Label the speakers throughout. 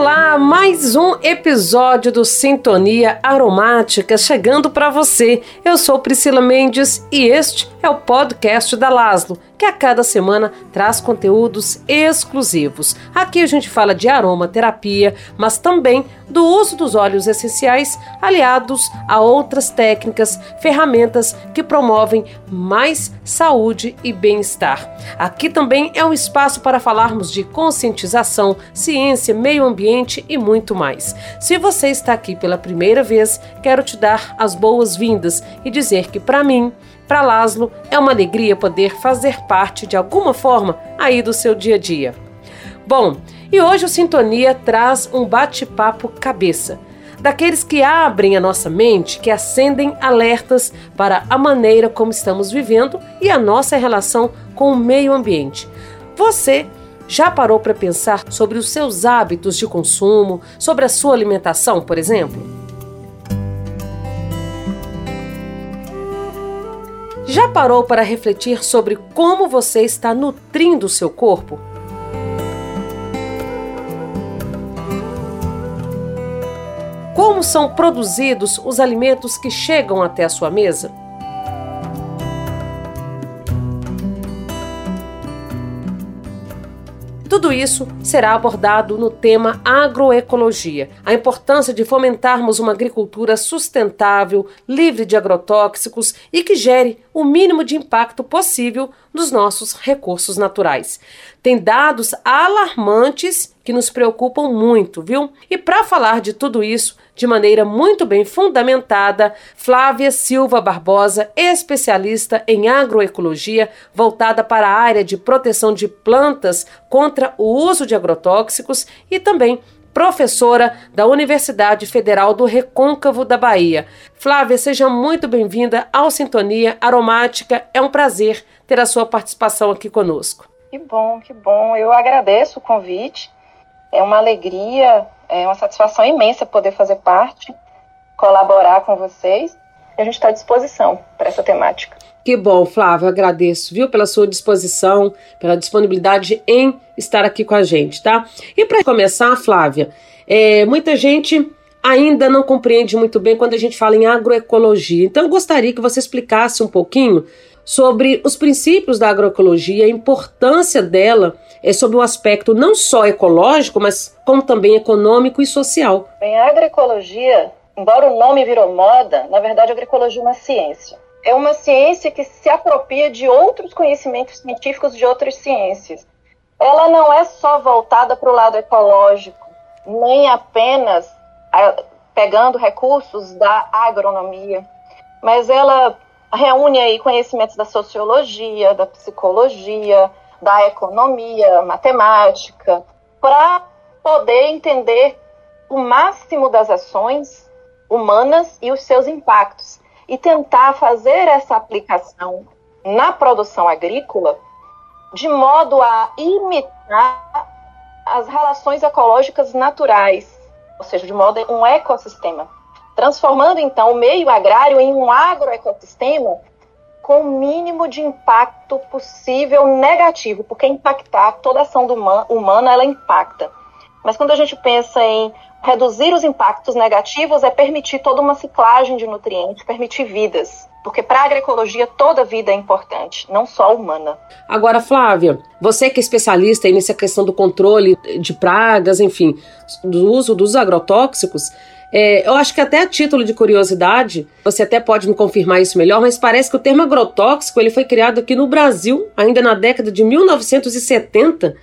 Speaker 1: Olá, mais um episódio do Sintonia Aromática chegando para você. Eu sou Priscila Mendes e este é o podcast da Laslo que a cada semana traz conteúdos exclusivos. Aqui a gente fala de aromaterapia, mas também do uso dos óleos essenciais aliados a outras técnicas, ferramentas que promovem mais saúde e bem-estar. Aqui também é um espaço para falarmos de conscientização, ciência, meio ambiente e muito mais. Se você está aqui pela primeira vez, quero te dar as boas-vindas e dizer que para mim para Laszlo, é uma alegria poder fazer parte de alguma forma aí do seu dia a dia. Bom, e hoje o Sintonia traz um bate-papo cabeça, daqueles que abrem a nossa mente, que acendem alertas para a maneira como estamos vivendo e a nossa relação com o meio ambiente. Você já parou para pensar sobre os seus hábitos de consumo, sobre a sua alimentação, por exemplo? Já parou para refletir sobre como você está nutrindo o seu corpo? Como são produzidos os alimentos que chegam até a sua mesa? Tudo isso será abordado no tema agroecologia, a importância de fomentarmos uma agricultura sustentável, livre de agrotóxicos e que gere o mínimo de impacto possível nos nossos recursos naturais. Tem dados alarmantes que nos preocupam muito, viu? E para falar de tudo isso, de maneira muito bem fundamentada, Flávia Silva Barbosa, especialista em agroecologia, voltada para a área de proteção de plantas contra o uso de agrotóxicos e também professora da Universidade Federal do Recôncavo da Bahia. Flávia, seja muito bem-vinda ao Sintonia Aromática. É um prazer ter a sua participação aqui conosco.
Speaker 2: Que bom, que bom. Eu agradeço o convite. É uma alegria é uma satisfação imensa poder fazer parte, colaborar com vocês. E a gente está à disposição para essa temática.
Speaker 1: Que bom, Flávio, agradeço, viu, pela sua disposição, pela disponibilidade em estar aqui com a gente, tá? E para começar, Flávia, é, muita gente ainda não compreende muito bem quando a gente fala em agroecologia. Então, eu gostaria que você explicasse um pouquinho sobre os princípios da agroecologia, a importância dela é sobre o aspecto não só ecológico, mas como também econômico e social.
Speaker 2: Bem, a agroecologia, embora o nome virou moda, na verdade a agroecologia é uma ciência. É uma ciência que se apropria de outros conhecimentos científicos de outras ciências. Ela não é só voltada para o lado ecológico, nem apenas a, pegando recursos da agronomia, mas ela reúne aí conhecimentos da sociologia, da psicologia, da economia, matemática, para poder entender o máximo das ações humanas e os seus impactos. E tentar fazer essa aplicação na produção agrícola de modo a imitar as relações ecológicas naturais, ou seja, de modo um ecossistema transformando então o meio agrário em um agroecossistema com o mínimo de impacto possível negativo, porque impactar toda ação humana ela impacta. Mas quando a gente pensa em reduzir os impactos negativos, é permitir toda uma ciclagem de nutrientes, permitir vidas. Porque para a agroecologia toda vida é importante, não só humana.
Speaker 1: Agora, Flávia, você que é especialista nessa questão do controle de pragas, enfim, do uso dos agrotóxicos, é, eu acho que até a título de curiosidade, você até pode me confirmar isso melhor, mas parece que o termo agrotóxico ele foi criado aqui no Brasil ainda na década de 1970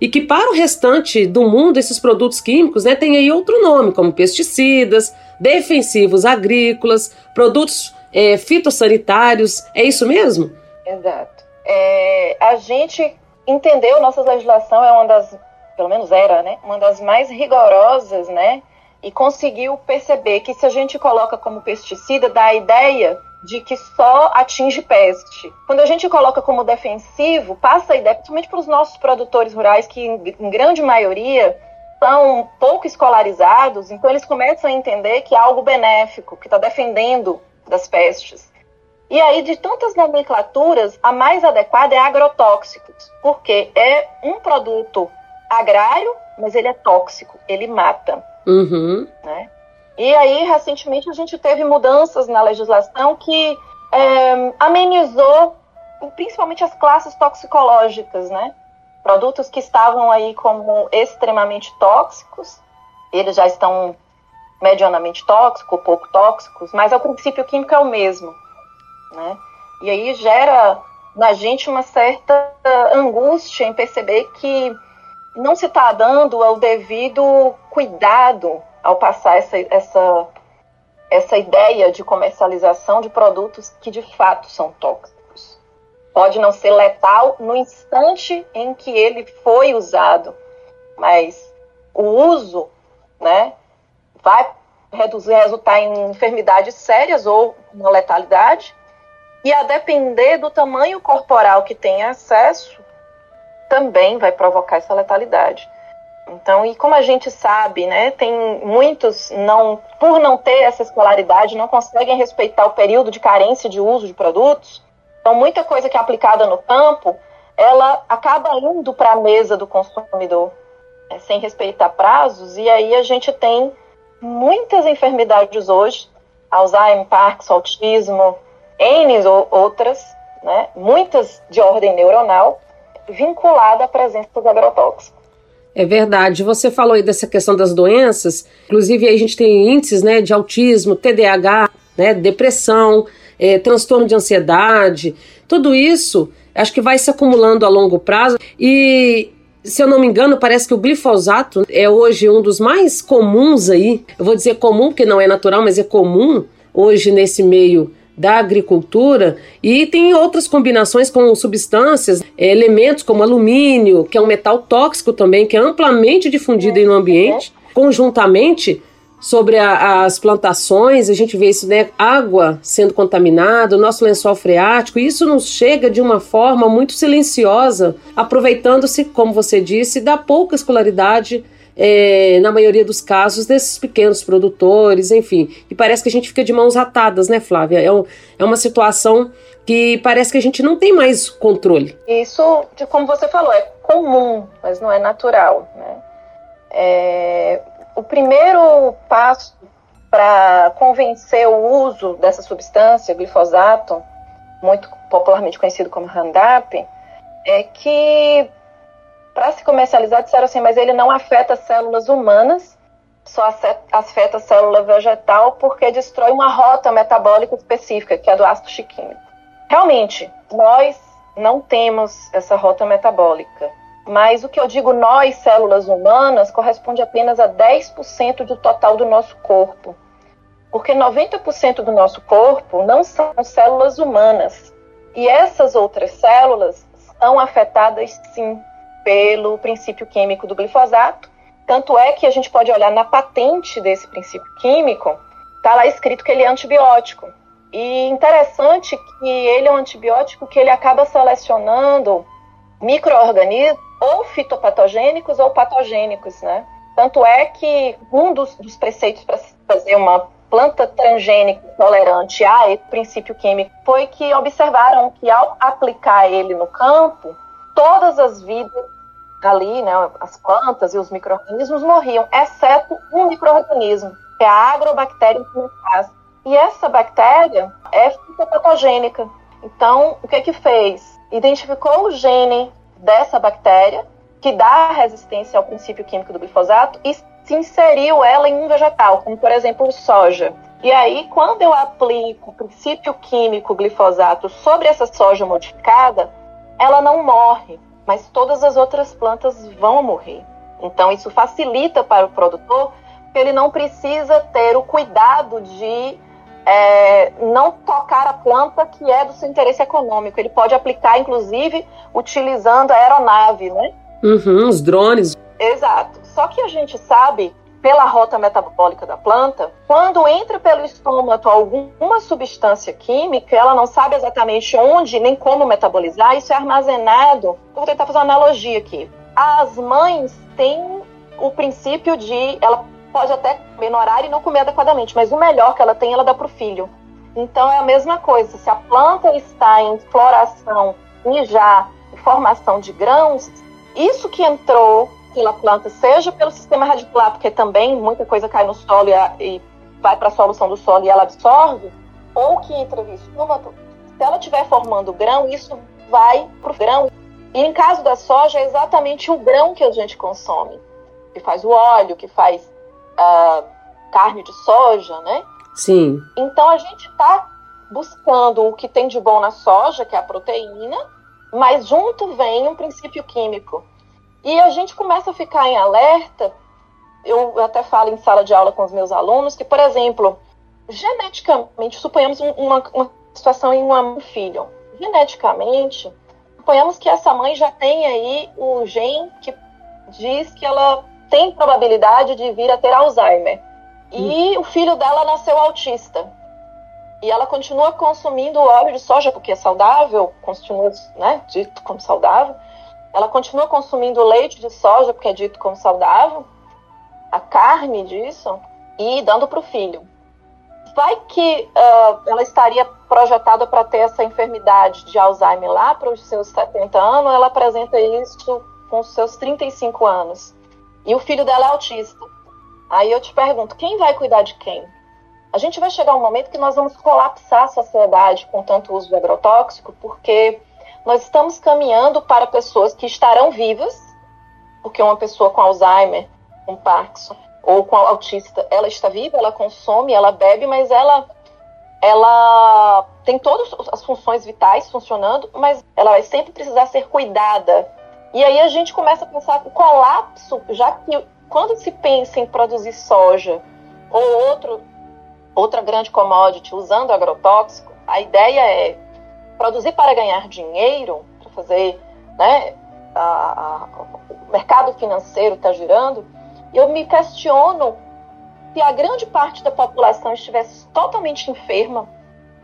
Speaker 1: e que para o restante do mundo esses produtos químicos né, têm aí outro nome, como pesticidas, defensivos agrícolas, produtos é, fitossanitários. É isso mesmo?
Speaker 2: Exato. É, a gente entendeu, nossa legislação é uma das, pelo menos era, né, uma das mais rigorosas, né, e conseguiu perceber que se a gente coloca como pesticida, dá a ideia de que só atinge peste. Quando a gente coloca como defensivo, passa a ideia, principalmente para os nossos produtores rurais, que em grande maioria são pouco escolarizados, então eles começam a entender que é algo benéfico, que está defendendo das pestes. E aí, de tantas nomenclaturas, a mais adequada é agrotóxicos, porque é um produto agrário mas ele é tóxico, ele mata.
Speaker 1: Uhum.
Speaker 2: Né? E aí, recentemente, a gente teve mudanças na legislação que é, amenizou principalmente as classes toxicológicas, né? Produtos que estavam aí como extremamente tóxicos, eles já estão medianamente tóxicos, pouco tóxicos, mas o princípio químico é o mesmo, né? E aí gera na gente uma certa angústia em perceber que não se está dando o devido cuidado ao passar essa, essa, essa ideia de comercialização de produtos que de fato são tóxicos. Pode não ser letal no instante em que ele foi usado, mas o uso né, vai reduzir, resultar em enfermidades sérias ou uma letalidade, e a depender do tamanho corporal que tem acesso, também vai provocar essa letalidade. Então, e como a gente sabe, né, tem muitos não, por não ter essa escolaridade, não conseguem respeitar o período de carência de uso de produtos. Então, muita coisa que é aplicada no campo, ela acaba indo para a mesa do consumidor, né, sem respeitar prazos, e aí a gente tem muitas enfermidades hoje, Alzheimer, Parkinson, autismo, N ou outras, né, muitas de ordem neuronal, vinculada à presença dos agrotóxicos.
Speaker 1: É verdade. Você falou aí dessa questão das doenças, inclusive a gente tem índices né, de autismo, TDAH, né, depressão, é, transtorno de ansiedade, tudo isso acho que vai se acumulando a longo prazo e se eu não me engano, parece que o glifosato é hoje um dos mais comuns aí. Eu vou dizer comum porque não é natural, mas é comum hoje nesse meio da agricultura e tem outras combinações com substâncias, é, elementos como alumínio, que é um metal tóxico também, que é amplamente difundido no ambiente, conjuntamente sobre a, as plantações, a gente vê isso, né? Água sendo contaminada, o nosso lençol freático, isso nos chega de uma forma muito silenciosa, aproveitando-se, como você disse, da pouca escolaridade é, na maioria dos casos, desses pequenos produtores, enfim. E parece que a gente fica de mãos atadas, né, Flávia? É, um, é uma situação que parece que a gente não tem mais controle.
Speaker 2: Isso, como você falou, é comum, mas não é natural. Né? É, o primeiro passo para convencer o uso dessa substância, glifosato, muito popularmente conhecido como Roundup, é que para se comercializar, disseram assim, mas ele não afeta células humanas, só afeta a célula vegetal porque destrói uma rota metabólica específica, que é do ácido chiquímico. Realmente, nós não temos essa rota metabólica, mas o que eu digo nós, células humanas, corresponde apenas a 10% do total do nosso corpo. Porque 90% do nosso corpo não são células humanas. E essas outras células são afetadas sim pelo princípio químico do glifosato. Tanto é que a gente pode olhar na patente desse princípio químico, está lá escrito que ele é antibiótico. E interessante que ele é um antibiótico que ele acaba selecionando micro-organismos ou fitopatogênicos ou patogênicos, né? Tanto é que um dos, dos preceitos para fazer uma planta transgênica tolerante a esse princípio químico foi que observaram que ao aplicar ele no campo, todas as vidas ali, né, as plantas e os micro-organismos morriam, exceto um micro-organismo, que é a agrobactéria influenza. E essa bactéria é fitopatogênica. Então, o que que fez? Identificou o gene dessa bactéria, que dá resistência ao princípio químico do glifosato, e se inseriu ela em um vegetal, como por exemplo o soja. E aí, quando eu aplico o princípio químico glifosato sobre essa soja modificada, ela não morre, mas todas as outras plantas vão morrer. Então, isso facilita para o produtor, porque ele não precisa ter o cuidado de é, não tocar a planta que é do seu interesse econômico. Ele pode aplicar, inclusive, utilizando a aeronave, né?
Speaker 1: Uhum, os drones.
Speaker 2: Exato. Só que a gente sabe pela rota metabólica da planta, quando entra pelo estômago alguma substância química, ela não sabe exatamente onde nem como metabolizar, isso é armazenado. Vou tentar fazer uma analogia aqui. As mães têm o princípio de ela pode até comer no horário e não comer adequadamente, mas o melhor que ela tem, ela dá para o filho. Então é a mesma coisa. Se a planta está em floração e já em formação de grãos, isso que entrou pela planta, seja pelo sistema radicular, porque também muita coisa cai no solo e, a, e vai para a solução do solo e ela absorve, ou que entra estômago, se ela estiver formando grão, isso vai para o grão. E em caso da soja, é exatamente o grão que a gente consome, que faz o óleo, que faz uh, carne de soja, né?
Speaker 1: Sim.
Speaker 2: Então a gente está buscando o que tem de bom na soja, que é a proteína, mas junto vem um princípio químico. E a gente começa a ficar em alerta. Eu até falo em sala de aula com os meus alunos que, por exemplo, geneticamente, suponhamos uma, uma situação em um filho. Geneticamente, suponhamos que essa mãe já tem aí o gen que diz que ela tem probabilidade de vir a ter Alzheimer. E hum. o filho dela nasceu autista. E ela continua consumindo óleo de soja porque é saudável, continua né, dito como saudável. Ela continua consumindo leite de soja porque é dito como saudável, a carne disso, e dando para o filho. Vai que uh, ela estaria projetada para ter essa enfermidade de Alzheimer lá para os seus 70 anos, ela apresenta isso com os seus 35 anos. E o filho dela é autista. Aí eu te pergunto, quem vai cuidar de quem? A gente vai chegar um momento que nós vamos colapsar a sociedade com tanto uso de agrotóxico, porque nós estamos caminhando para pessoas que estarão vivas, porque uma pessoa com Alzheimer, com Parkinson ou com autista, ela está viva, ela consome, ela bebe, mas ela ela tem todas as funções vitais funcionando, mas ela vai sempre precisar ser cuidada. E aí a gente começa a pensar o colapso, já que quando se pensa em produzir soja ou outro, outra grande commodity usando agrotóxico, a ideia é produzir para ganhar dinheiro, para fazer, né, a, a, o mercado financeiro está girando, eu me questiono se a grande parte da população estivesse totalmente enferma,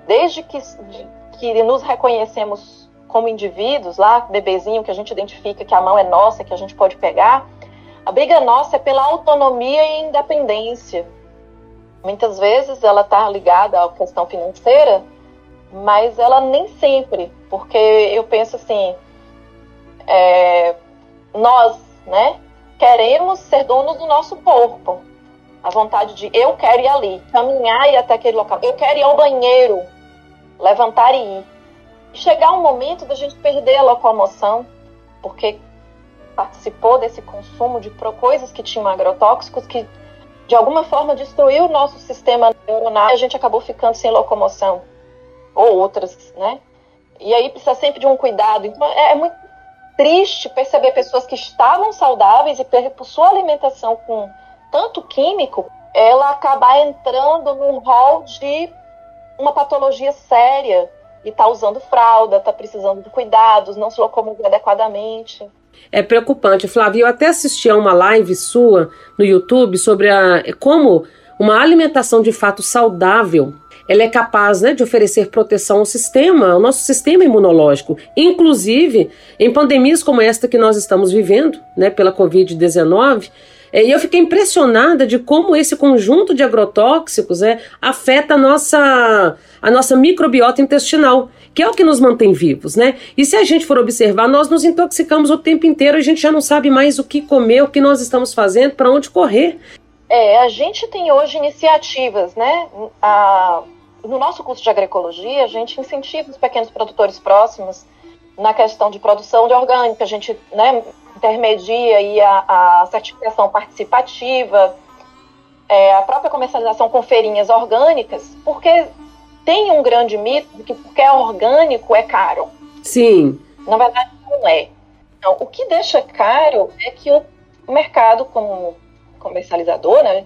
Speaker 2: desde que, de, que nos reconhecemos como indivíduos, lá, bebezinho, que a gente identifica que a mão é nossa, que a gente pode pegar, a briga nossa é pela autonomia e independência. Muitas vezes ela está ligada à questão financeira, mas ela nem sempre, porque eu penso assim, é, nós, né, queremos ser donos do nosso corpo. A vontade de eu quero ir ali, caminhar e ir até aquele local. Eu quero ir ao banheiro, levantar e ir. chegar um momento da gente perder a locomoção, porque participou desse consumo de coisas que tinham agrotóxicos que de alguma forma destruiu o nosso sistema neuronal e a gente acabou ficando sem locomoção ou outras, né? E aí precisa sempre de um cuidado. Então é, é muito triste perceber pessoas que estavam saudáveis e por sua alimentação com tanto químico, ela acabar entrando num rol de uma patologia séria e tá usando fralda, tá precisando de cuidados, não se locomover adequadamente.
Speaker 1: É preocupante, Flávia. Eu até assisti a uma live sua no YouTube sobre a, como uma alimentação de fato saudável ela é capaz né, de oferecer proteção ao sistema, ao nosso sistema imunológico. Inclusive, em pandemias como esta que nós estamos vivendo, né, pela Covid-19, é, e eu fiquei impressionada de como esse conjunto de agrotóxicos é, afeta a nossa, a nossa microbiota intestinal, que é o que nos mantém vivos, né? E se a gente for observar, nós nos intoxicamos o tempo inteiro, a gente já não sabe mais o que comer, o que nós estamos fazendo, para onde correr.
Speaker 2: É, a gente tem hoje iniciativas, né? A, no nosso curso de agroecologia, a gente incentiva os pequenos produtores próximos na questão de produção de orgânica, a gente né, intermedia aí a, a certificação participativa, é, a própria comercialização com feirinhas orgânicas, porque tem um grande mito de que porque é orgânico é caro.
Speaker 1: Sim.
Speaker 2: Na verdade, não é. Então, o que deixa caro é que o mercado, como comercializador, né,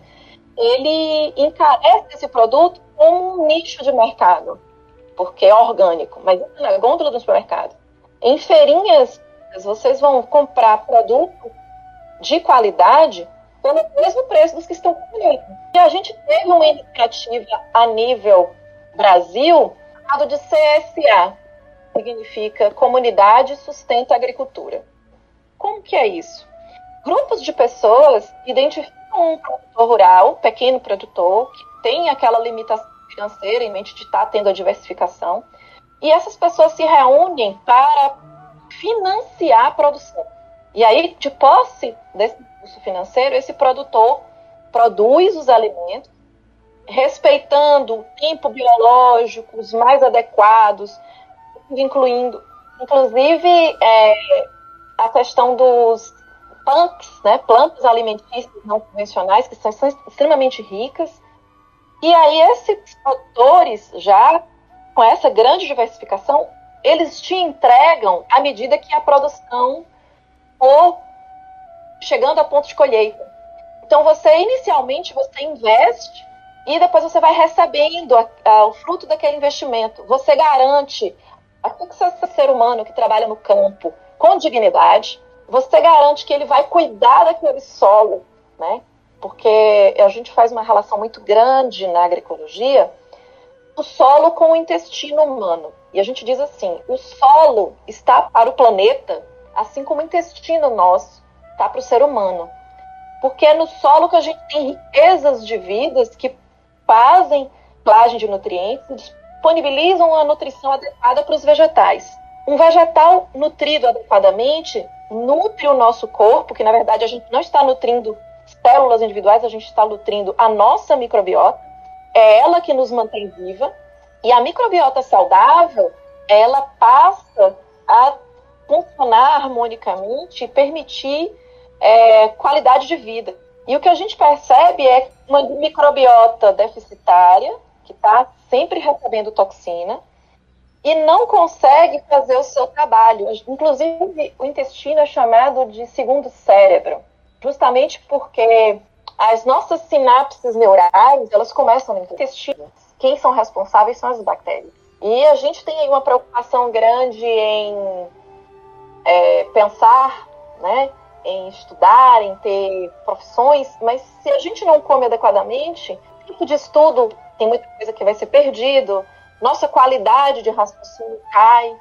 Speaker 2: ele encarece esse produto como um nicho de mercado, porque é orgânico, mas na gôndola do supermercado. Em feirinhas, vocês vão comprar produto de qualidade pelo mesmo preço dos que estão comprando. E a gente teve uma iniciativa a nível Brasil chamado de CSA, significa Comunidade Sustenta Agricultura. Como que é isso? Grupos de pessoas identificam um produtor rural, pequeno produtor, que tem aquela limitação financeira em mente de estar tá tendo a diversificação. E essas pessoas se reúnem para financiar a produção. E aí, de posse desse recurso financeiro, esse produtor produz os alimentos, respeitando o tempo biológico, os mais adequados, incluindo, inclusive, é, a questão dos PANCs, né, plantas alimentícias não convencionais, que são, são extremamente ricas. E aí, esses produtores, já com essa grande diversificação, eles te entregam à medida que a produção for chegando a ponto de colheita. Então, você inicialmente você investe e depois você vai recebendo a, a, o fruto daquele investimento. Você garante, aquilo que você ser humano que trabalha no campo com dignidade, você garante que ele vai cuidar daquele solo, né? Porque a gente faz uma relação muito grande na agroecologia o solo com o intestino humano. E a gente diz assim: o solo está para o planeta, assim como o intestino nosso está para o ser humano. Porque é no solo que a gente tem riquezas de vidas que fazem plagem de nutrientes disponibilizam a nutrição adequada para os vegetais. Um vegetal nutrido adequadamente nutre o nosso corpo, que na verdade a gente não está nutrindo células individuais, a gente está nutrindo a nossa microbiota. É ela que nos mantém viva. E a microbiota saudável, ela passa a funcionar harmonicamente e permitir é, qualidade de vida. E o que a gente percebe é uma microbiota deficitária, que está sempre recebendo toxina, e não consegue fazer o seu trabalho. Inclusive, o intestino é chamado de segundo cérebro, justamente porque as nossas sinapses neurais, elas começam no intestino. Quem são responsáveis são as bactérias. E a gente tem aí uma preocupação grande em é, pensar, né, em estudar, em ter profissões, mas se a gente não come adequadamente, tipo de estudo tem muita coisa que vai ser perdido, nossa qualidade de raciocínio cai.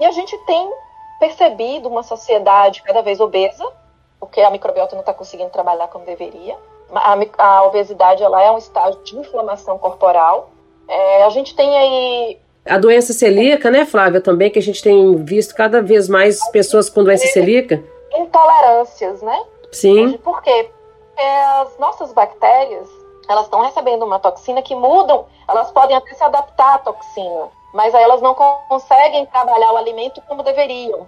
Speaker 2: E a gente tem percebido uma sociedade cada vez obesa, porque a microbiota não está conseguindo trabalhar como deveria. A, a, obesidade ela é um estágio de inflamação corporal. É, a gente tem aí
Speaker 1: a doença celíaca, né, Flávia, também, que a gente tem visto cada vez mais pessoas com doença celíaca.
Speaker 2: Intolerâncias, né?
Speaker 1: Sim.
Speaker 2: Por quê? Porque as nossas bactérias, elas estão recebendo uma toxina que mudam, elas podem até se adaptar à toxina, mas aí elas não conseguem trabalhar o alimento como deveriam.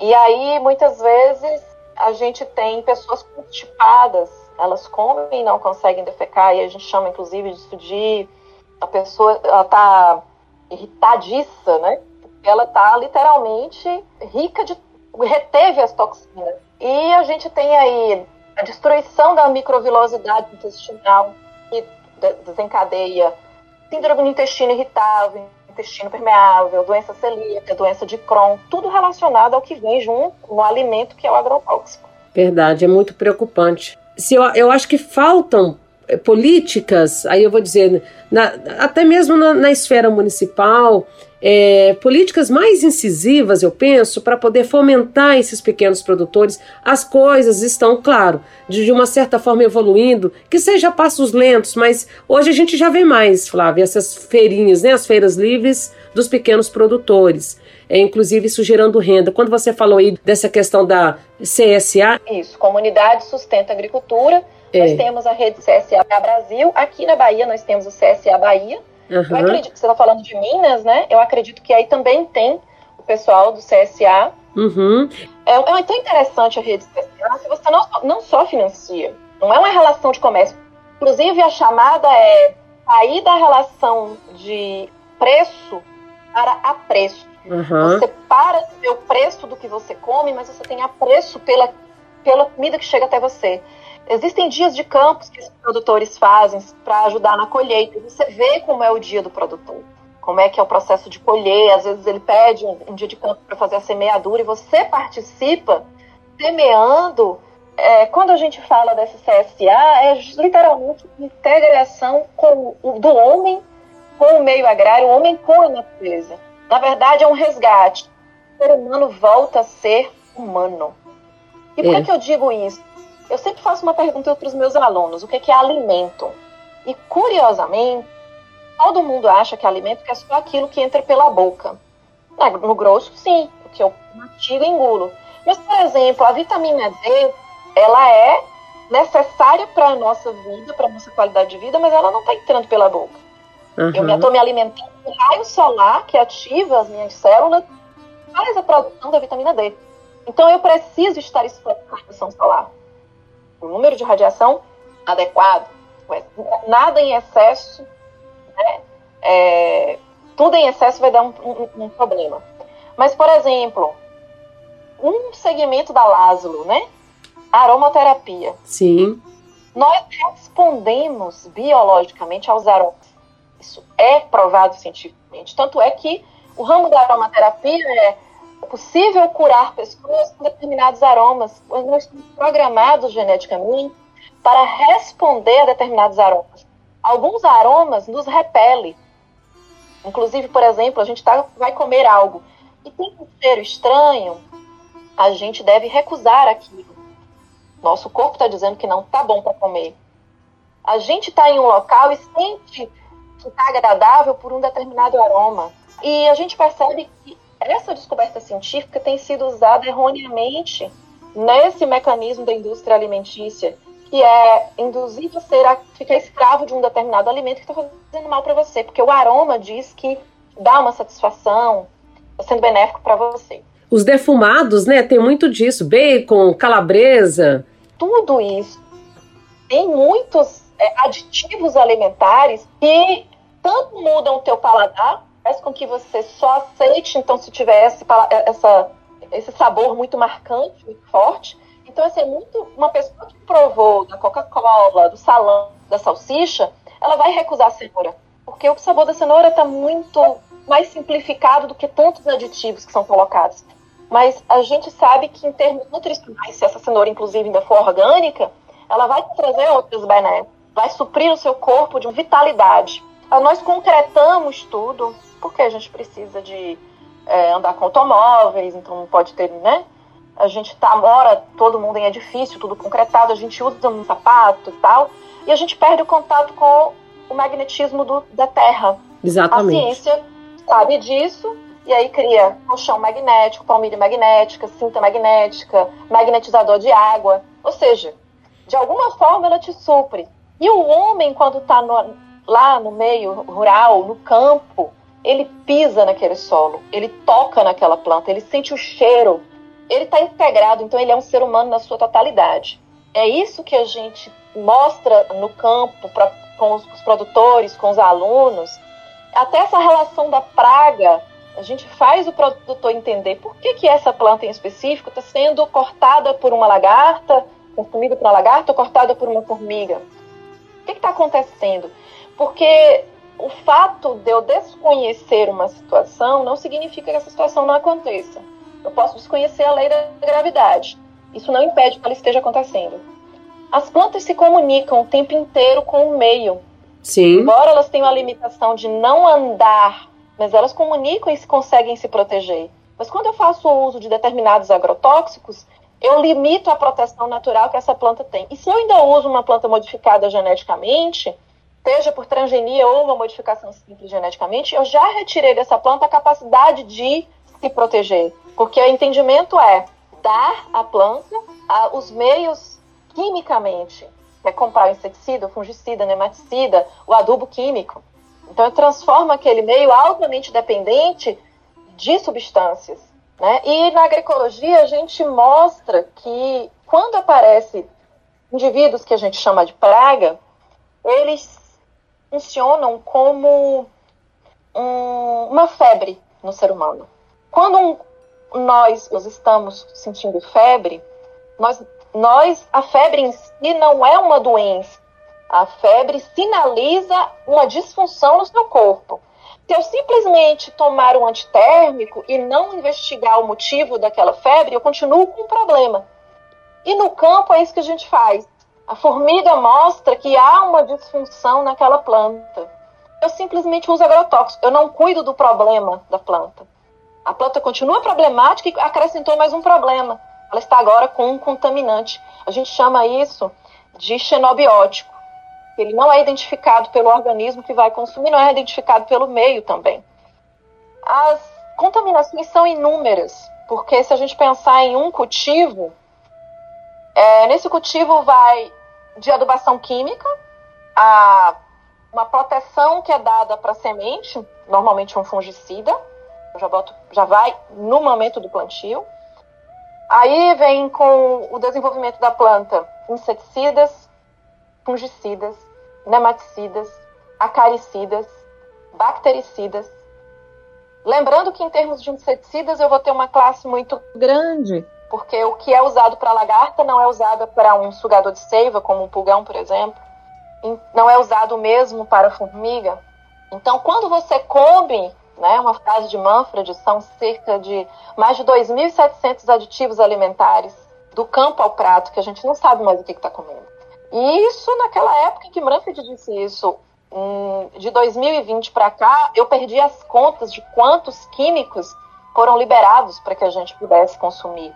Speaker 2: E aí, muitas vezes, a gente tem pessoas constipadas, elas comem e não conseguem defecar, e a gente chama, inclusive, disso de a pessoa, ela tá irritadiça, né? Ela tá literalmente rica de reteve as toxinas. E a gente tem aí a destruição da microvilosidade intestinal, que desencadeia síndrome do intestino irritável, intestino permeável, doença celíaca, doença de Crohn, tudo relacionado ao que vem junto no alimento que é o agrotóxico.
Speaker 1: Verdade, é muito preocupante. Se eu, eu acho que faltam eh, políticas, aí eu vou dizer, na, até mesmo na, na esfera municipal, é, políticas mais incisivas, eu penso, para poder fomentar esses pequenos produtores. As coisas estão, claro, de, de, uma certa forma evoluindo, que seja passos lentos, mas hoje a gente já vê mais, Flávia, essas feirinhas, né, as feiras livres dos pequenos produtores. É, inclusive isso gerando renda. Quando você falou aí dessa questão da CSA.
Speaker 2: Isso, Comunidade Sustenta Agricultura. É. Nós temos a rede CSA Brasil. Aqui na Bahia nós temos o CSA Bahia Uhum. Eu acredito que você está falando de Minas, né? Eu acredito que aí também tem o pessoal do CSA.
Speaker 1: Uhum.
Speaker 2: É, é tão interessante a rede CSA que você não, não só financia, não é uma relação de comércio. Inclusive, a chamada é sair da relação de preço para apreço.
Speaker 1: Uhum.
Speaker 2: Você para de ver o preço do que você come, mas você tem apreço pela, pela comida que chega até você. Existem dias de campos que os produtores fazem para ajudar na colheita. Você vê como é o dia do produtor, como é que é o processo de colher. Às vezes ele pede um, um dia de campo para fazer a semeadura e você participa semeando. É, quando a gente fala dessa CSA, é literalmente integração com, do homem com o meio agrário, o homem com a natureza. Na verdade, é um resgate. O ser humano volta a ser humano. E por é. que eu digo isso? Eu sempre faço uma pergunta para os meus alunos: o que é alimento? E curiosamente, todo mundo acha que alimento é só aquilo que entra pela boca. No grosso, sim, porque eu mastigo e engulo. Mas, por exemplo, a vitamina D, ela é necessária para a nossa vida, para a nossa qualidade de vida, mas ela não está entrando pela boca. Uhum. Eu estou me alimentando do raio solar que ativa as minhas células, faz a produção da vitamina D. Então eu preciso estar exposto à radiação solar. O número de radiação adequado, nada em excesso, né? é, tudo em excesso vai dar um, um, um, problema. Mas, por exemplo, um segmento da Lázaro, né? Aromaterapia.
Speaker 1: Sim.
Speaker 2: Nós respondemos biologicamente aos aromas. Isso é provado cientificamente. Tanto é que o ramo da aromaterapia é possível curar pessoas com determinados aromas. Nós estamos programados geneticamente para responder a determinados aromas. Alguns aromas nos repelem. Inclusive, por exemplo, a gente tá, vai comer algo e tem um cheiro estranho, a gente deve recusar aquilo. Nosso corpo está dizendo que não está bom para comer. A gente está em um local e sente que está agradável por um determinado aroma. E a gente percebe que essa descoberta científica tem sido usada erroneamente nesse mecanismo da indústria alimentícia, que é induzir você a ficar escravo de um determinado alimento que está fazendo mal para você, porque o aroma diz que dá uma satisfação, está sendo benéfico para você.
Speaker 1: Os defumados, né, tem muito disso, bacon, calabresa.
Speaker 2: Tudo isso. Tem muitos é, aditivos alimentares que tanto mudam o teu paladar, faz com que você só aceite, então, se tiver esse, essa, esse sabor muito marcante, muito forte. Então, assim, é muito. Uma pessoa que provou da Coca-Cola, do salão, da salsicha, ela vai recusar a cenoura. Porque o sabor da cenoura está muito mais simplificado do que tantos aditivos que são colocados. Mas a gente sabe que, em termos nutricionais, se essa cenoura, inclusive, ainda for orgânica, ela vai trazer outros benefícios, vai suprir o seu corpo de vitalidade. Nós concretamos tudo, porque a gente precisa de é, andar com automóveis, então não pode ter, né? A gente tá, mora todo mundo em edifício, tudo concretado, a gente usa um sapato e tal, e a gente perde o contato com o magnetismo do, da Terra.
Speaker 1: Exatamente.
Speaker 2: A ciência sabe disso, e aí cria colchão magnético, palmilha magnética, cinta magnética, magnetizador de água. Ou seja, de alguma forma ela te supre. E o homem, quando está lá no meio rural, no campo, ele pisa naquele solo, ele toca naquela planta, ele sente o cheiro, ele está integrado, então ele é um ser humano na sua totalidade. É isso que a gente mostra no campo pra, com os, os produtores, com os alunos. Até essa relação da praga, a gente faz o produtor entender por que, que essa planta em específico está sendo cortada por uma lagarta, consumida por uma lagarta ou cortada por uma formiga. O que está acontecendo? Porque o fato de eu desconhecer uma situação não significa que essa situação não aconteça. Eu posso desconhecer a lei da gravidade. Isso não impede que ela esteja acontecendo. As plantas se comunicam o tempo inteiro com o meio.
Speaker 1: Sim.
Speaker 2: Embora elas tenham a limitação de não andar, mas elas comunicam e conseguem se proteger. Mas quando eu faço o uso de determinados agrotóxicos, eu limito a proteção natural que essa planta tem. E se eu ainda uso uma planta modificada geneticamente, seja por transgenia ou uma modificação simples geneticamente, eu já retirei dessa planta a capacidade de se proteger. Porque o entendimento é dar à planta os meios quimicamente, é comprar o inseticida, o fungicida, nematicida, o adubo químico. Então eu transformo aquele meio altamente dependente de substâncias. Né? E na agroecologia a gente mostra que quando aparece indivíduos que a gente chama de praga, eles funcionam como um, uma febre no ser humano. Quando um, nós, nós estamos sentindo febre, nós, nós, a febre em si não é uma doença. A febre sinaliza uma disfunção no seu corpo. Se eu simplesmente tomar um antitérmico e não investigar o motivo daquela febre, eu continuo com o problema. E no campo é isso que a gente faz. A formiga mostra que há uma disfunção naquela planta. Eu simplesmente uso agrotóxico, eu não cuido do problema da planta. A planta continua problemática e acrescentou mais um problema. Ela está agora com um contaminante. A gente chama isso de xenobiótico. Ele não é identificado pelo organismo que vai consumir, não é identificado pelo meio também. As contaminações são inúmeras. Porque se a gente pensar em um cultivo, é, nesse cultivo vai de adubação química, a uma proteção que é dada para a semente, normalmente um fungicida, já, boto, já vai no momento do plantio. Aí vem com o desenvolvimento da planta inseticidas, fungicidas, nematicidas, acaricidas, bactericidas. Lembrando que em termos de inseticidas eu vou ter uma classe muito grande, porque o que é usado para lagarta não é usado para um sugador de seiva, como um pulgão, por exemplo. Não é usado mesmo para formiga. Então, quando você come, né, uma frase de Manfred, são cerca de mais de 2.700 aditivos alimentares do campo ao prato, que a gente não sabe mais o que está comendo. E isso, naquela época em que Manfred disse isso, hum, de 2020 para cá, eu perdi as contas de quantos químicos foram liberados para que a gente pudesse consumir.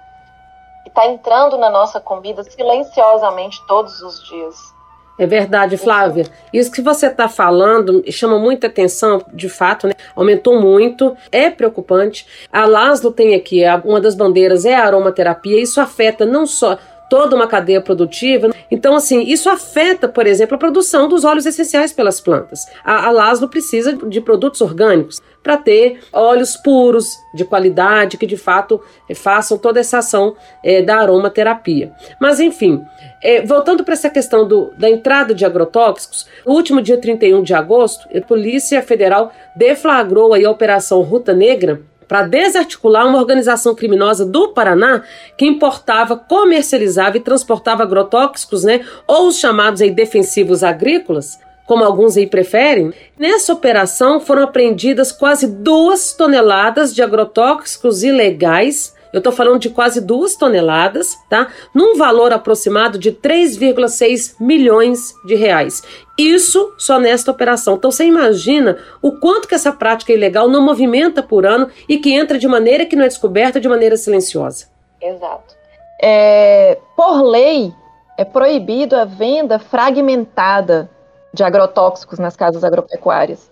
Speaker 2: E está entrando na nossa comida silenciosamente todos os dias.
Speaker 1: É verdade, Flávia. Isso que você está falando chama muita atenção, de fato, né? Aumentou muito, é preocupante. A Laszlo tem aqui, uma das bandeiras é a aromaterapia. Isso afeta não só toda uma cadeia produtiva. Então, assim, isso afeta, por exemplo, a produção dos óleos essenciais pelas plantas. A, a precisa de produtos orgânicos para ter óleos puros, de qualidade, que de fato eh, façam toda essa ação é, da aromaterapia. Mas, enfim, é, voltando para essa questão do, da entrada de agrotóxicos, no último dia 31 de agosto, a Polícia Federal deflagrou aí a Operação Ruta Negra para desarticular uma organização criminosa do Paraná que importava, comercializava e transportava agrotóxicos, né, ou os chamados aí defensivos agrícolas, como alguns aí preferem. Nessa operação foram apreendidas quase duas toneladas de agrotóxicos ilegais eu estou falando de quase duas toneladas, tá? Num valor aproximado de 3,6 milhões de reais. Isso só nesta operação. Então você imagina o quanto que essa prática ilegal não movimenta por ano e que entra de maneira que não é descoberta, de maneira silenciosa.
Speaker 2: Exato. É, por lei, é proibido a venda fragmentada de agrotóxicos nas casas agropecuárias.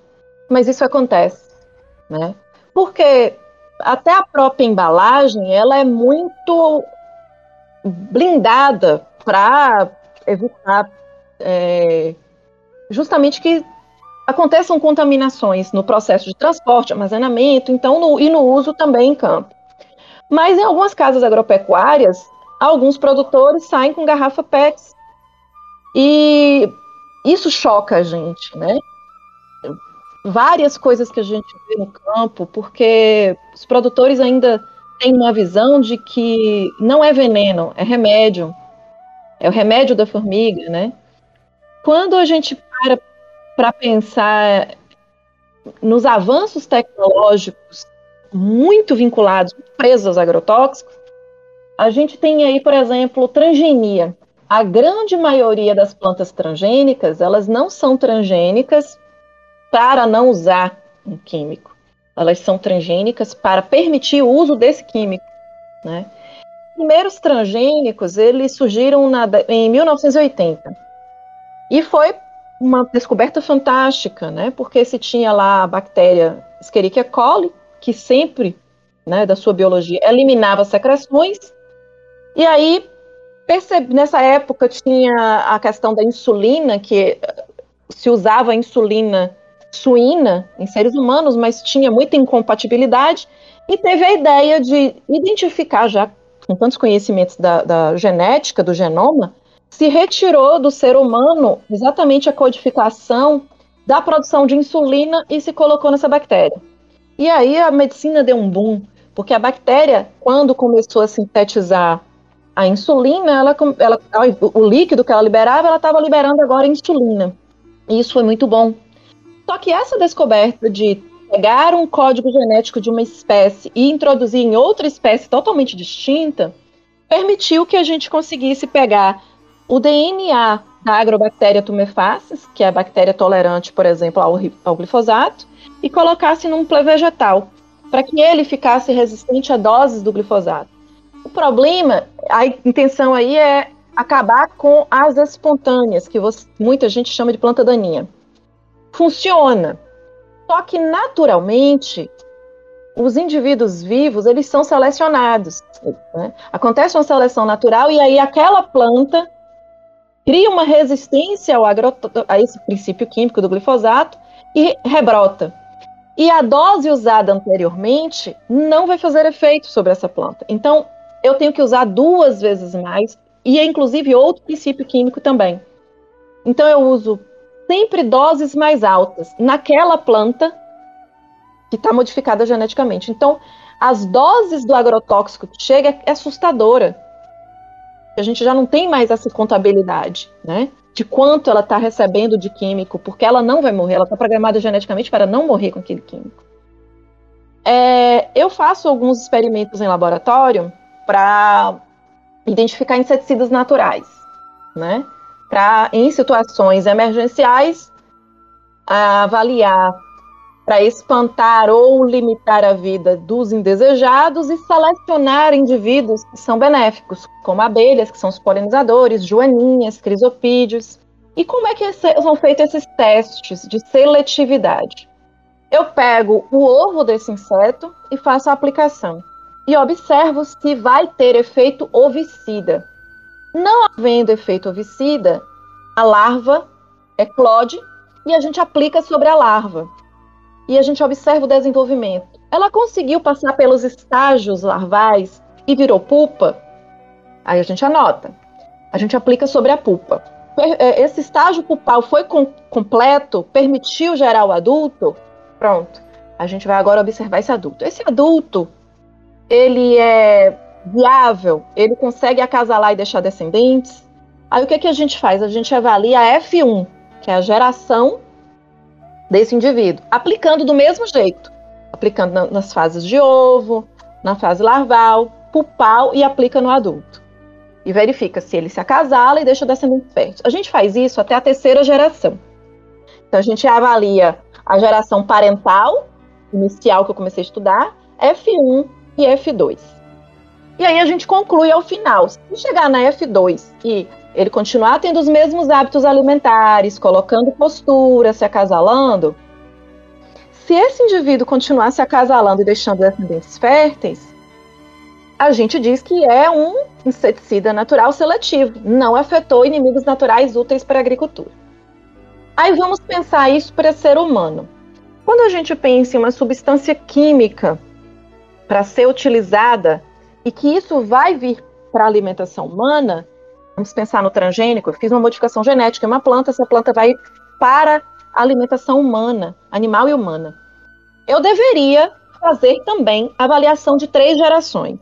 Speaker 2: Mas isso acontece, né? Porque até a própria embalagem, ela é muito blindada para evitar é, justamente que aconteçam contaminações no processo de transporte, armazenamento, então no, e no uso também em campo. Mas em algumas casas agropecuárias, alguns produtores saem com garrafa PET e isso choca a gente, né? Várias coisas que a gente vê no campo, porque os produtores ainda têm uma visão de que não é veneno, é remédio. É o remédio da formiga, né? Quando a gente para para pensar nos avanços tecnológicos muito vinculados, presos aos agrotóxicos, a gente tem aí, por exemplo, transgenia. A grande maioria das plantas transgênicas, elas não são transgênicas para não usar um químico. Elas são transgênicas para permitir o uso desse químico, né? Primeiros transgênicos, eles surgiram na, em 1980. E foi uma descoberta fantástica, né? Porque se tinha lá a bactéria Escherichia coli, que sempre, né, da sua biologia, eliminava secreções. E aí, percebe, nessa época tinha a questão da insulina, que se usava a insulina suína em seres humanos, mas tinha muita incompatibilidade, e teve a ideia de identificar, já com tantos conhecimentos da, da genética, do genoma, se retirou do ser humano exatamente a codificação da produção de insulina e se colocou nessa bactéria. E aí a medicina deu um boom, porque a bactéria, quando começou a sintetizar a insulina, ela, ela, o líquido que ela liberava, ela estava liberando agora insulina. E isso foi muito bom, só que essa descoberta de pegar um código genético de uma espécie e introduzir em outra espécie totalmente distinta permitiu que a gente conseguisse pegar o DNA da agrobactéria tumefacis, que é a bactéria tolerante, por exemplo, ao, ao glifosato, e colocasse num plé vegetal, para que ele ficasse resistente a doses do glifosato. O problema, a intenção aí é acabar com as espontâneas, que você, muita gente chama de planta daninha funciona. Só que naturalmente os indivíduos vivos, eles são selecionados. Né? Acontece uma seleção natural e aí aquela planta cria uma resistência ao a esse princípio químico do glifosato e rebrota. E a dose usada anteriormente não vai fazer efeito sobre essa planta. Então, eu tenho que usar duas vezes mais, e é inclusive outro princípio químico também. Então, eu uso sempre doses mais altas naquela planta que está modificada geneticamente. Então, as doses do agrotóxico que chega é assustadora. A gente já não tem mais essa contabilidade, né? De quanto ela está recebendo de químico, porque ela não vai morrer, ela está programada geneticamente para não morrer com aquele químico. É, eu faço alguns experimentos em laboratório para identificar inseticidas naturais, né? Para, em situações emergenciais, avaliar para espantar ou limitar a vida dos indesejados e selecionar indivíduos que são benéficos, como abelhas, que são os polinizadores, joaninhas, crisopídeos. E como é que são feitos esses testes de seletividade? Eu pego o ovo desse inseto e faço a aplicação. E observo se vai ter efeito ovicida. Não havendo efeito ovicida, a larva eclode e a gente aplica sobre a larva e a gente observa o desenvolvimento. Ela conseguiu passar pelos estágios larvais e virou pupa? Aí a gente anota. A gente aplica sobre a pupa. É, esse estágio pupal foi com, completo, permitiu gerar o adulto? Pronto. A gente vai agora observar esse adulto. Esse adulto, ele é viável, ele consegue acasalar e deixar descendentes. Aí o que, que a gente faz? A gente avalia a F1, que é a geração desse indivíduo, aplicando do mesmo jeito, aplicando na, nas fases de ovo, na fase larval, pupal e aplica no adulto. E verifica se ele se acasala e deixa descendentes férteis. A gente faz isso até a terceira geração. Então a gente avalia a geração parental, inicial que eu comecei a estudar, F1 e F2. E aí a gente conclui ao final. Se chegar na F2 e ele continuar tendo os mesmos hábitos alimentares, colocando postura, se acasalando, se esse indivíduo continuar se acasalando e deixando descendentes férteis, a gente diz que é um inseticida natural seletivo, não afetou inimigos naturais úteis para a agricultura. Aí vamos pensar isso para ser humano. Quando a gente pensa em uma substância química para ser utilizada e que isso vai vir para a alimentação humana, Vamos pensar no transgênico, eu fiz uma modificação genética em uma planta, essa planta vai para a alimentação humana, animal e humana. Eu deveria fazer também avaliação de três gerações.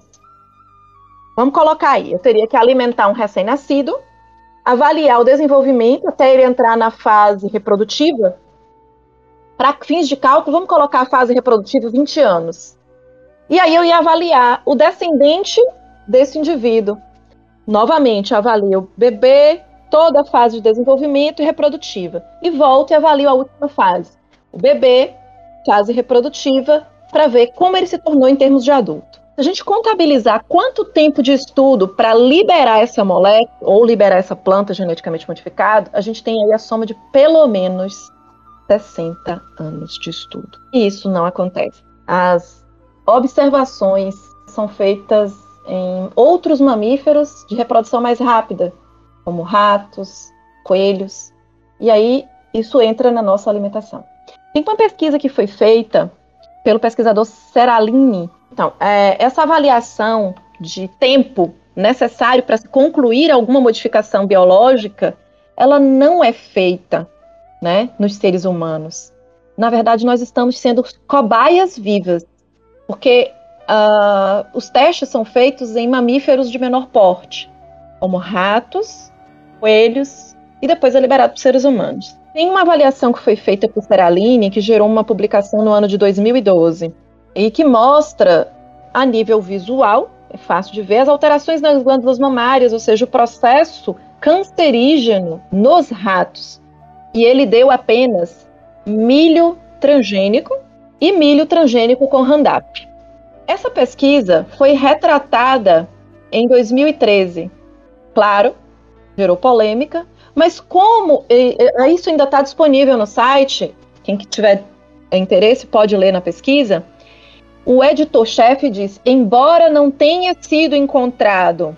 Speaker 2: Vamos colocar aí, eu teria que alimentar um recém-nascido, avaliar o desenvolvimento até ele entrar na fase reprodutiva. Para fins de cálculo, vamos colocar a fase reprodutiva 20 anos. E aí eu ia avaliar o descendente desse indivíduo Novamente, avalia o bebê, toda a fase de desenvolvimento e reprodutiva. E volta e avalia a última fase, o bebê, fase reprodutiva, para ver como ele se tornou em termos de adulto. Se a gente contabilizar quanto tempo de estudo para liberar essa molécula ou liberar essa planta geneticamente modificada, a gente tem aí a soma de pelo menos 60 anos de estudo. E isso não acontece. As observações são feitas em outros mamíferos de reprodução mais rápida, como ratos, coelhos, e aí isso entra na nossa alimentação. Tem uma pesquisa que foi feita pelo pesquisador Seralini. Então, é, essa avaliação de tempo necessário para se concluir alguma modificação biológica, ela não é feita né, nos seres humanos. Na verdade, nós estamos sendo cobaias vivas, porque uh, os testes são feitos em mamíferos de menor porte, como ratos, coelhos, e depois é liberado para seres humanos. Tem uma avaliação que foi feita por Seraline, que gerou uma publicação no ano de 2012, e que mostra, a nível visual, é fácil de ver, as alterações nas glândulas mamárias, ou seja, o processo cancerígeno nos ratos. E ele deu apenas milho transgênico e milho transgênico com Roundup. Essa pesquisa foi retratada em 2013. Claro, gerou polêmica, mas como isso ainda está disponível no site, quem tiver interesse pode ler na pesquisa. o editor-chefe diz: embora não tenha sido encontrado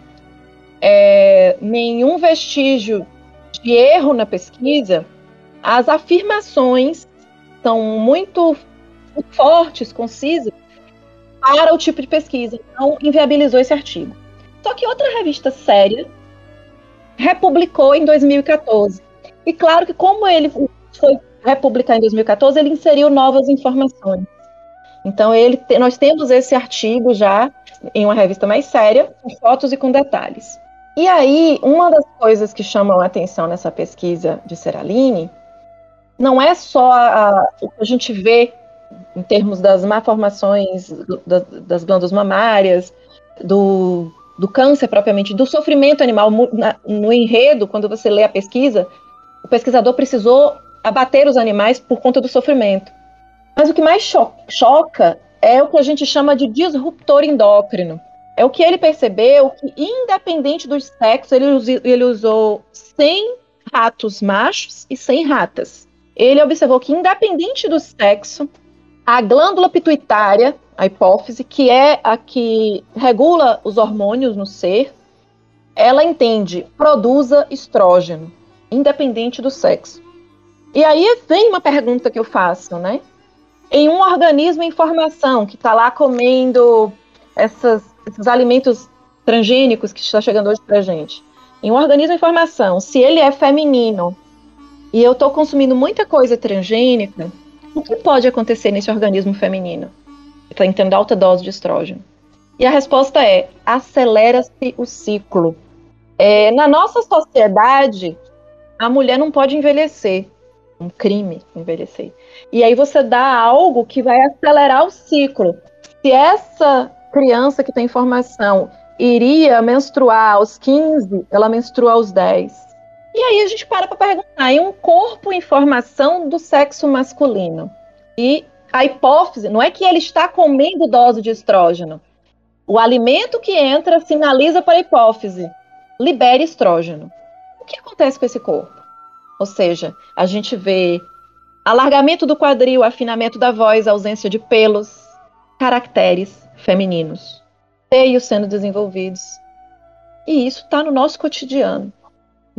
Speaker 2: é, nenhum vestígio de erro na pesquisa, as afirmações são muito fortes, concisas, para o tipo de pesquisa. Então, inviabilizou esse artigo. Só que outra revista séria republicou em 2014. E claro que, como ele foi republicar em 2014, ele inseriu novas informações. Então, ele, nós temos esse artigo já em uma revista mais séria, com fotos e com detalhes. E aí, uma das coisas que chamam a atenção nessa pesquisa de Seraline não é só a, o que a gente vê em termos das malformações das, das glândulas mamárias, do, do câncer propriamente, do sofrimento animal no enredo, quando você lê a pesquisa, o pesquisador precisou abater os animais por conta do sofrimento. Mas o que mais cho choca é o que a gente chama de disruptor endócrino. É o que ele percebeu que, independente do sexo, ele, ele usou 100 ratos machos e 100 ratas. Ele observou que, independente do sexo, a glândula pituitária, a hipófise, que é a que regula os hormônios no ser, ela entende, produza estrógeno, independente do sexo. E aí vem uma pergunta que eu faço, né? Em um organismo em formação, que está lá comendo essas, esses alimentos transgênicos que está chegando hoje para gente, em um organismo em formação, se ele é feminino e eu estou consumindo muita coisa transgênica, o que pode acontecer nesse organismo feminino? Está entrando alta dose de estrógeno. E a resposta é: acelera-se o ciclo. É, na nossa sociedade, a mulher não pode envelhecer. Um crime envelhecer. E aí você dá algo que vai acelerar o ciclo. Se essa criança que tem formação iria menstruar aos 15, ela menstrua aos 10. E aí a gente para para perguntar, em um corpo em formação do sexo masculino, e a hipófise, não é que ele está comendo dose de estrógeno, o alimento que entra sinaliza para a hipófise, libere estrógeno. O que acontece com esse corpo? Ou seja, a gente vê alargamento do quadril, afinamento da voz, ausência de pelos, caracteres femininos, seios sendo desenvolvidos. E isso está no nosso cotidiano.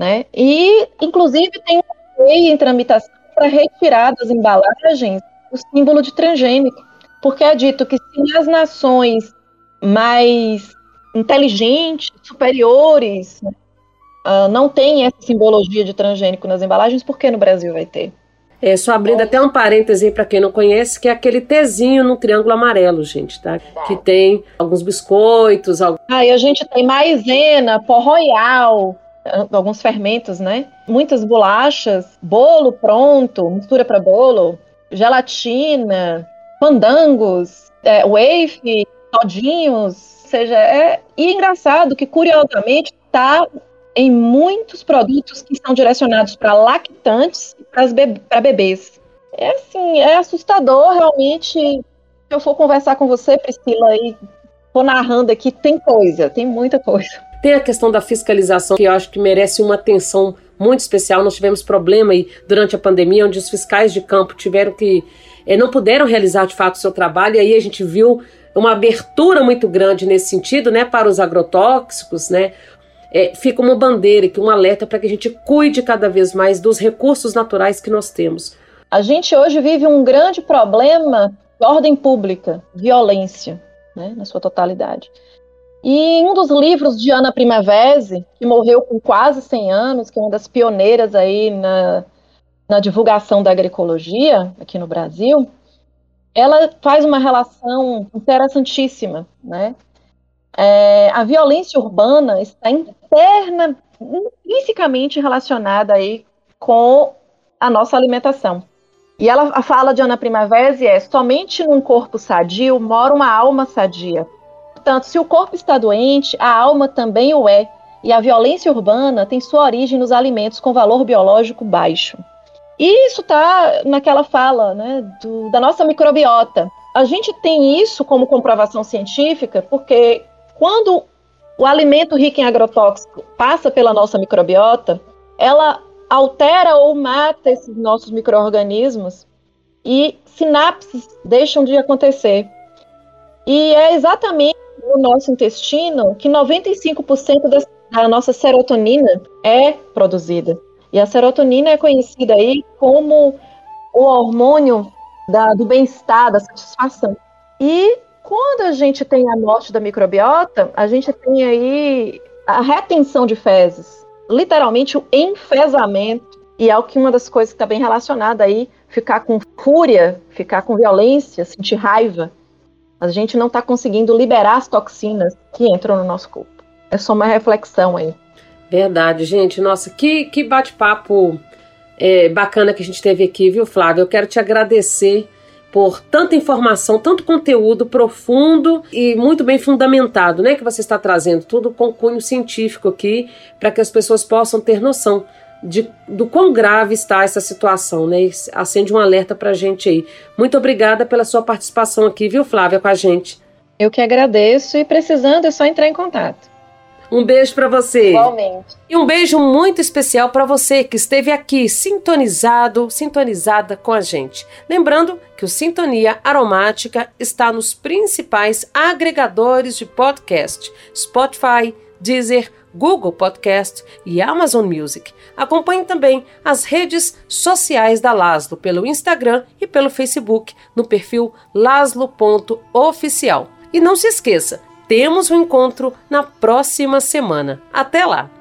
Speaker 2: Né? E, inclusive, tem uma lei em tramitação para retirar das embalagens o símbolo de transgênico, porque é dito que se as nações mais inteligentes, superiores, uh, não têm essa simbologia de transgênico nas embalagens, por que no Brasil vai ter?
Speaker 1: É, só abrindo até um parêntese para quem não conhece, que é aquele Tzinho no triângulo amarelo, gente, tá? Que tem alguns biscoitos. Alguns...
Speaker 2: Ah, e a gente tem maisena, pó royal, alguns fermentos, né? Muitas bolachas, bolo pronto, mistura para bolo, gelatina, pandangos, é, wafe, todinhos, ou seja, é e engraçado que curiosamente está em muitos produtos que são direcionados para lactantes e para bebês. É assim, é assustador realmente. Se eu for conversar com você, Priscila, e tô narrando aqui, tem coisa, tem muita coisa.
Speaker 1: Tem a questão da fiscalização, que eu acho que merece uma atenção muito especial. Nós tivemos problema aí durante a pandemia, onde os fiscais de campo tiveram que. Eh, não puderam realizar de fato o seu trabalho, e aí a gente viu uma abertura muito grande nesse sentido, né, para os agrotóxicos, né. É, fica uma bandeira aqui, um alerta para que a gente cuide cada vez mais dos recursos naturais que nós temos.
Speaker 2: A gente hoje vive um grande problema de ordem pública, violência, né, na sua totalidade. E em um dos livros de Ana Primavera, que morreu com quase 100 anos, que é uma das pioneiras aí na, na divulgação da agroecologia aqui no Brasil, ela faz uma relação interessantíssima, né? É, a violência urbana está interna, intrinsecamente relacionada aí com a nossa alimentação. E ela fala de Ana Primavera é somente num corpo sadio mora uma alma sadia. Portanto, se o corpo está doente, a alma também o é, e a violência urbana tem sua origem nos alimentos com valor biológico baixo. E isso está naquela fala né, do, da nossa microbiota. A gente tem isso como comprovação científica porque quando o alimento rico em agrotóxico passa pela nossa microbiota, ela altera ou mata esses nossos micro-organismos e sinapses deixam de acontecer. E é exatamente no nosso intestino que 95% da, da nossa serotonina é produzida. E a serotonina é conhecida aí como o hormônio da, do bem-estar, da satisfação. E quando a gente tem a morte da microbiota, a gente tem aí a retenção de fezes, literalmente o enfesamento. E é o que uma das coisas que está bem relacionada aí, ficar com fúria, ficar com violência, sentir raiva. A gente não está conseguindo liberar as toxinas que entram no nosso corpo. É só uma reflexão aí.
Speaker 1: Verdade, gente. Nossa, que, que bate-papo é, bacana que a gente teve aqui, viu, Flávio? Eu quero te agradecer por tanta informação, tanto conteúdo profundo e muito bem fundamentado, né? Que você está trazendo, tudo com cunho científico aqui, para que as pessoas possam ter noção de, do quão grave está essa situação, né? E acende um alerta para a gente aí. Muito obrigada pela sua participação aqui, viu, Flávia, com a gente.
Speaker 2: Eu que agradeço e precisando é só entrar em contato.
Speaker 1: Um beijo para você.
Speaker 3: Igualmente.
Speaker 1: E um beijo muito especial para você que esteve aqui sintonizado, sintonizada com a gente. Lembrando que o Sintonia Aromática está nos principais agregadores de podcast: Spotify, Deezer, Google Podcast e Amazon Music. Acompanhe também as redes sociais da Laslo pelo Instagram e pelo Facebook no perfil laslo.oficial. E não se esqueça, temos um encontro na próxima semana. Até lá!